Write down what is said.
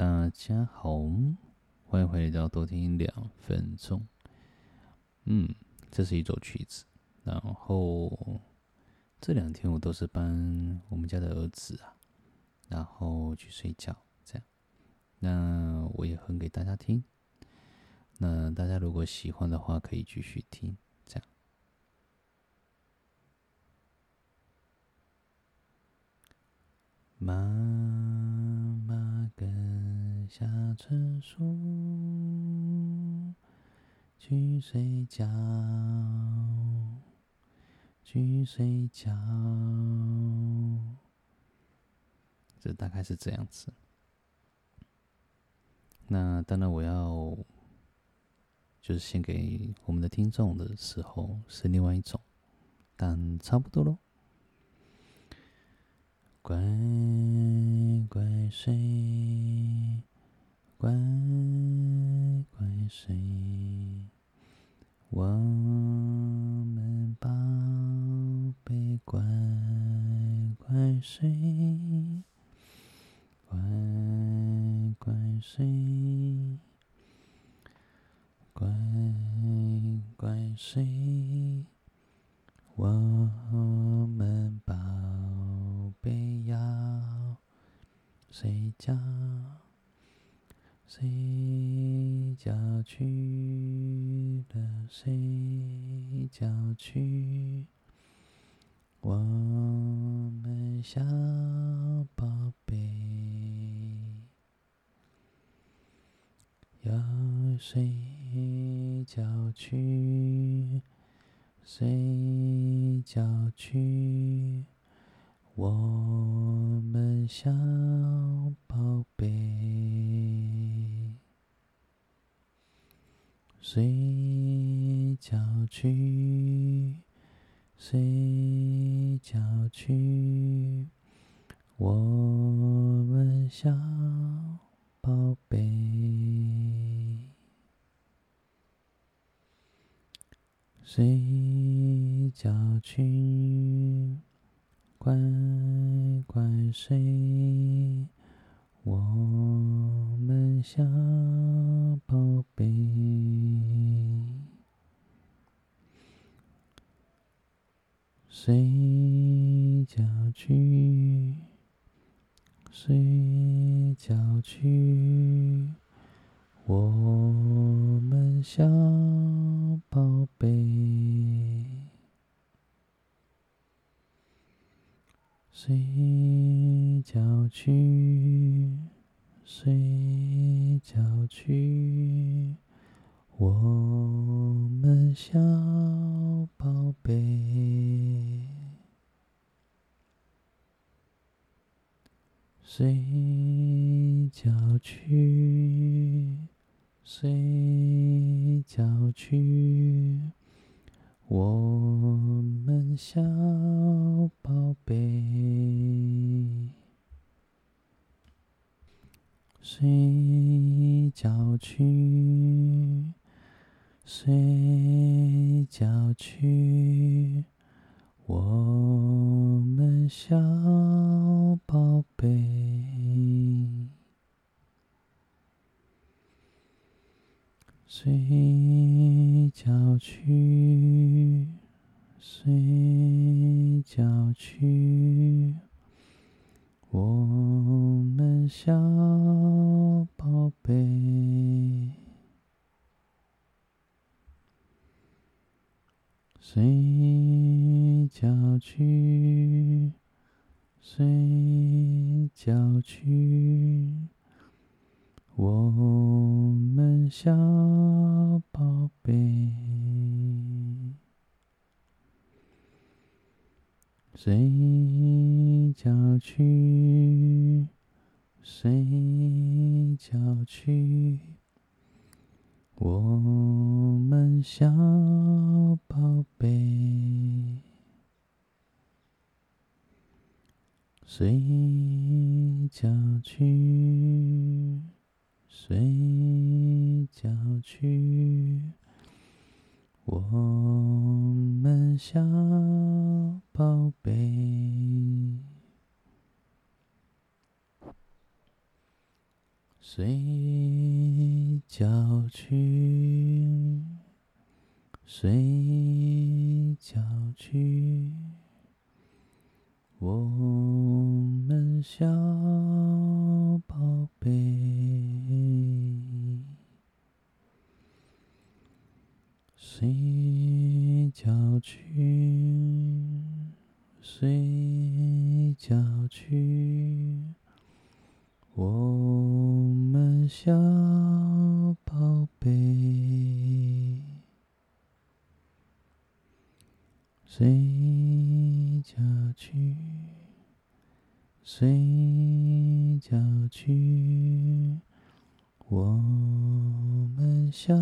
大家好，欢迎回到多听两分钟。嗯，这是一首曲子。然后这两天我都是帮我们家的儿子啊，然后去睡觉，这样。那我也哼给大家听。那大家如果喜欢的话，可以继续听。妈妈下厕所去睡觉，去睡觉。这大概是这样子。那当然，我要就是献给我们的听众的时候是另外一种，但差不多喽。乖乖睡，乖乖睡，我们宝贝乖乖睡，乖乖睡，乖乖睡，我们宝贝要。睡觉，睡觉去了，睡觉去，我们小宝贝要睡觉去，睡觉去，我们小宝贝。睡觉去，睡觉去，我们小宝贝。睡觉去，乖乖睡，我们小宝贝。睡觉去，睡觉去，我们小宝贝。睡觉去，睡觉去，我们小宝贝。睡觉去，睡觉去，我们小宝贝。睡觉去，睡觉去，我们小宝贝。睡觉去，睡觉去，睡觉去，睡觉去，我们小宝贝。睡觉去，睡觉去，我们小宝贝。睡觉去，睡觉去，我们小。宝贝，睡觉去，睡觉去，我们小宝贝。睡觉去，睡觉去，我们小睡觉去，睡觉去，我们笑。